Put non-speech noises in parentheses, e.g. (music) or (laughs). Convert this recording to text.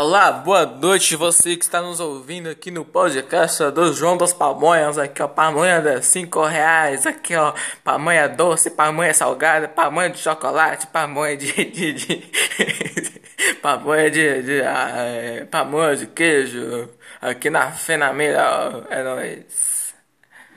Olá, boa noite, você que está nos ouvindo aqui no podcast do João das Pamonhas, aqui ó, pamonha de 5 reais, aqui ó, pamonha doce, pamonha salgada, pamonha de chocolate, pamonha de, (laughs) de, de (laughs) pamonha de, de ah, é, pamonha de queijo, aqui na Fenameira, é nóis.